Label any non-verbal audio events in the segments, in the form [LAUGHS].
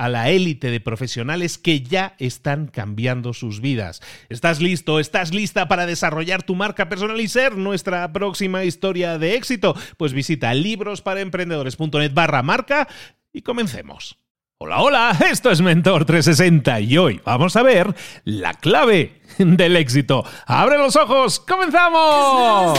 a la élite de profesionales que ya están cambiando sus vidas. ¿Estás listo? ¿Estás lista para desarrollar tu marca personal y ser nuestra próxima historia de éxito? Pues visita librosparaemprendedores.net barra marca y comencemos. Hola, hola, esto es Mentor 360 y hoy vamos a ver la clave del éxito. ¡Abre los ojos! ¡Comenzamos!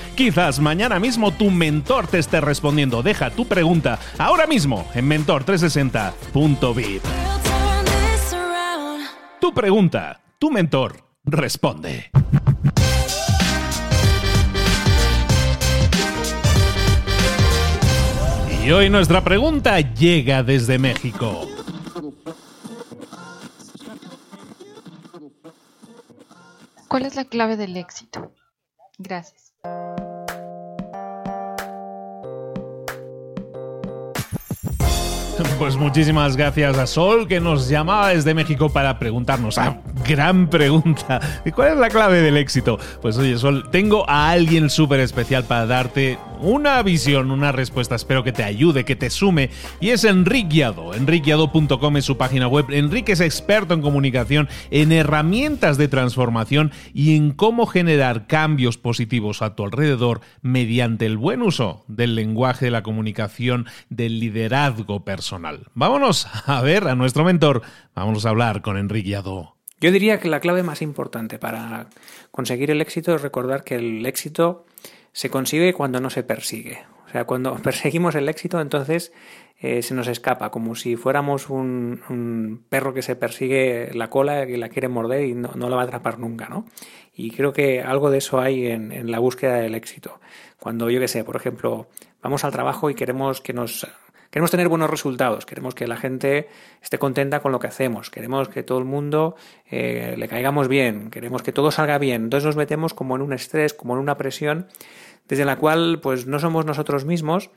quizás mañana mismo tu mentor te esté respondiendo. Deja tu pregunta ahora mismo en mentor 360vip Tu pregunta, tu mentor responde. Y hoy nuestra pregunta llega desde México. ¿Cuál es la clave del éxito? Gracias. [LAUGHS] Pues muchísimas gracias a Sol que nos llamaba desde México para preguntarnos. Ah, gran pregunta. ¿Y cuál es la clave del éxito? Pues oye, Sol, tengo a alguien súper especial para darte una visión, una respuesta. Espero que te ayude, que te sume. Y es Enrique Guiado. EnriqueGuiado.com es su página web. Enrique es experto en comunicación, en herramientas de transformación y en cómo generar cambios positivos a tu alrededor mediante el buen uso del lenguaje de la comunicación, del liderazgo personal. Vámonos a ver a nuestro mentor. Vamos a hablar con Enrique Guiado. Yo diría que la clave más importante para conseguir el éxito es recordar que el éxito se consigue cuando no se persigue. O sea, cuando [LAUGHS] perseguimos el éxito, entonces eh, se nos escapa, como si fuéramos un, perro que se persigue la cola, que la quiere morder y no, la va a atrapar nunca, ¿no? Y creo que algo de eso hay en, en la búsqueda del éxito. Cuando, yo qué sé, por ejemplo, vamos al trabajo y queremos que nos Queremos tener buenos resultados, queremos que la gente esté contenta con lo que hacemos, queremos que todo el mundo eh, le caigamos bien, queremos que todo salga bien. Entonces nos metemos como en un estrés, como en una presión, desde la cual pues no somos nosotros mismos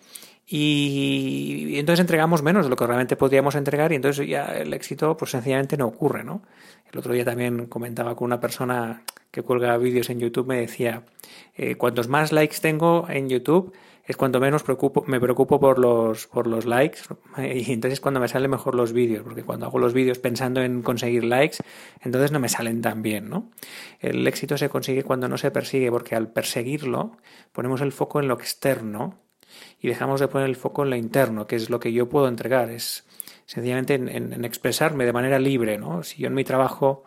y, entonces entregamos menos de lo que realmente podríamos entregar y entonces ya el éxito pues sencillamente no ocurre, ¿no? El otro día también comentaba con una persona que cuelga vídeos en YouTube, me decía, eh, cuantos más likes tengo en YouTube, es cuando menos preocupo, me preocupo por los, por los likes [LAUGHS] y entonces cuando me salen mejor los vídeos, porque cuando hago los vídeos pensando en conseguir likes, entonces no me salen tan bien, ¿no? El éxito se consigue cuando no se persigue, porque al perseguirlo ponemos el foco en lo externo y dejamos de poner el foco en lo interno, que es lo que yo puedo entregar, es sencillamente en, en expresarme de manera libre, ¿no? Si yo en mi trabajo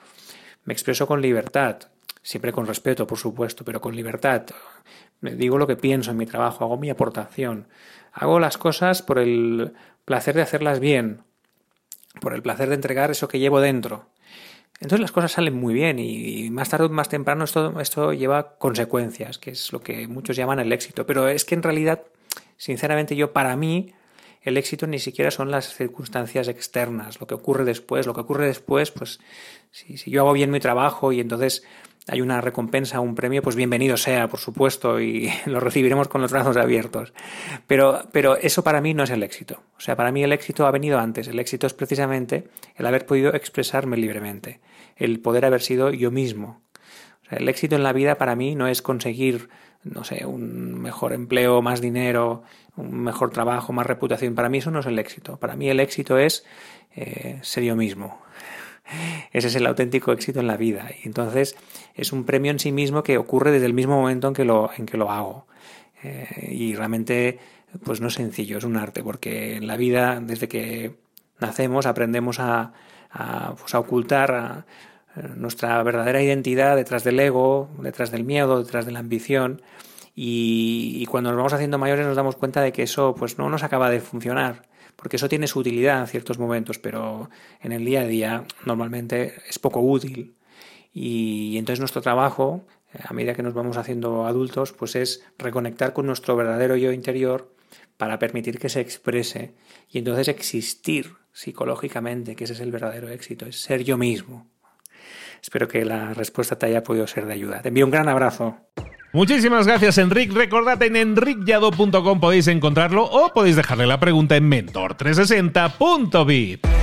me expreso con libertad, siempre con respeto, por supuesto, pero con libertad. Digo lo que pienso en mi trabajo, hago mi aportación. Hago las cosas por el placer de hacerlas bien, por el placer de entregar eso que llevo dentro. Entonces las cosas salen muy bien y más tarde o más temprano esto, esto lleva consecuencias, que es lo que muchos llaman el éxito. Pero es que en realidad, sinceramente yo para mí, el éxito ni siquiera son las circunstancias externas, lo que ocurre después. Lo que ocurre después, pues si, yo hago bien mi trabajo y entonces hay una recompensa, un premio, pues bienvenido sea, por supuesto, y [LAUGHS] lo recibiremos con los brazos abiertos. Pero, pero eso para mí no es el éxito. O sea, para mí el éxito ha venido antes. El éxito es precisamente el haber podido expresarme libremente, el poder haber sido yo mismo. O sea, el éxito en la vida para mí no es conseguir, no sé, un mejor empleo, más dinero, un mejor trabajo, más reputación. Para mí eso no es el éxito. Para mí el éxito es eh, ser yo mismo, ese es el auténtico éxito en la vida. Y entonces es un premio en sí mismo que ocurre desde el mismo momento en que lo, en que lo hago. Eh, y realmente, pues no es sencillo, es un arte, porque en la vida, desde que nacemos, aprendemos a, a, pues ocultar nuestra verdadera identidad detrás del ego, detrás del miedo, detrás de la ambición. Y, y, cuando nos vamos haciendo mayores nos damos cuenta de que eso pues no nos acaba de funcionar porque eso tiene su utilidad en ciertos momentos, pero en el día a día normalmente es poco útil. Y entonces nuestro trabajo, a medida que nos vamos haciendo adultos, pues es reconectar con nuestro verdadero yo interior para permitir que se exprese y entonces existir psicológicamente, que ese es el verdadero éxito, es ser yo mismo. Espero que la respuesta te haya podido ser de ayuda. Te envío un gran abrazo. Muchísimas gracias, Enric. Recordad en enricyado.com podéis encontrarlo o podéis dejarle la pregunta en mentor360.vip.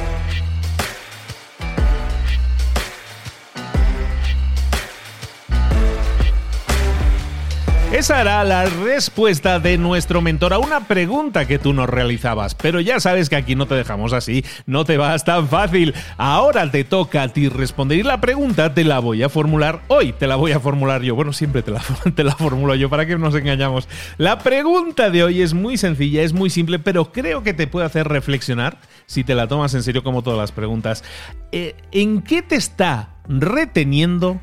Esa era la respuesta de nuestro mentor a una pregunta que tú nos realizabas. Pero ya sabes que aquí no te dejamos así, no te vas tan fácil. Ahora te toca a ti responder y la pregunta te la voy a formular hoy, te la voy a formular yo. Bueno, siempre te la, [LAUGHS] formulo yo, para que nos engañamos. La pregunta de hoy es muy sencilla, es muy simple, pero creo que te puede hacer reflexionar si te la tomas en serio como todas las preguntas. Eh, ¿En qué te está reteniendo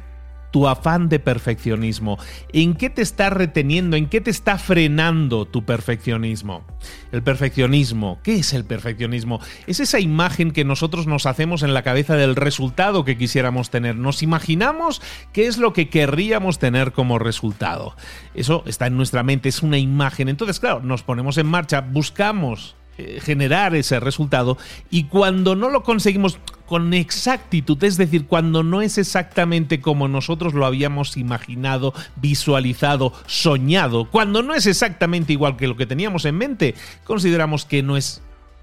tu afán de perfeccionismo? ¿En qué te está reteniendo? ¿En qué te está frenando tu perfeccionismo? El perfeccionismo, ¿qué es el perfeccionismo? Es esa imagen que nosotros nos hacemos en la cabeza del resultado que quisiéramos tener. Nos imaginamos qué es lo que querríamos tener como resultado. Eso está en nuestra mente, es una imagen. Entonces, claro, nos ponemos en marcha, buscamos generar ese resultado y cuando no lo conseguimos con exactitud, es decir, cuando no es exactamente como nosotros lo habíamos imaginado, visualizado, soñado, cuando no es exactamente igual que lo que teníamos en mente, consideramos que no es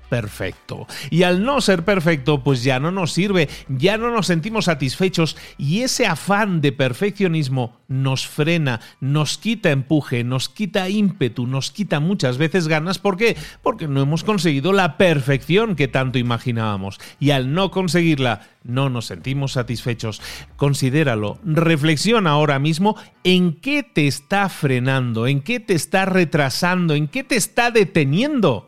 perfecto. Y al no ser perfecto, pues ya no nos sirve, ya no nos sentimos satisfechos y ese afán de perfeccionismo nos frena, nos quita empuje, nos quita ímpetu, nos quita muchas veces ganas. ¿Por qué? Porque no hemos conseguido la perfección que tanto imaginábamos. Y al no conseguirla, no nos sentimos satisfechos. Considéralo, reflexiona ahora mismo en qué te está frenando, en qué te está retrasando, en qué te está deteniendo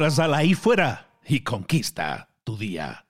Ahora sal ahí fuera y conquista tu día.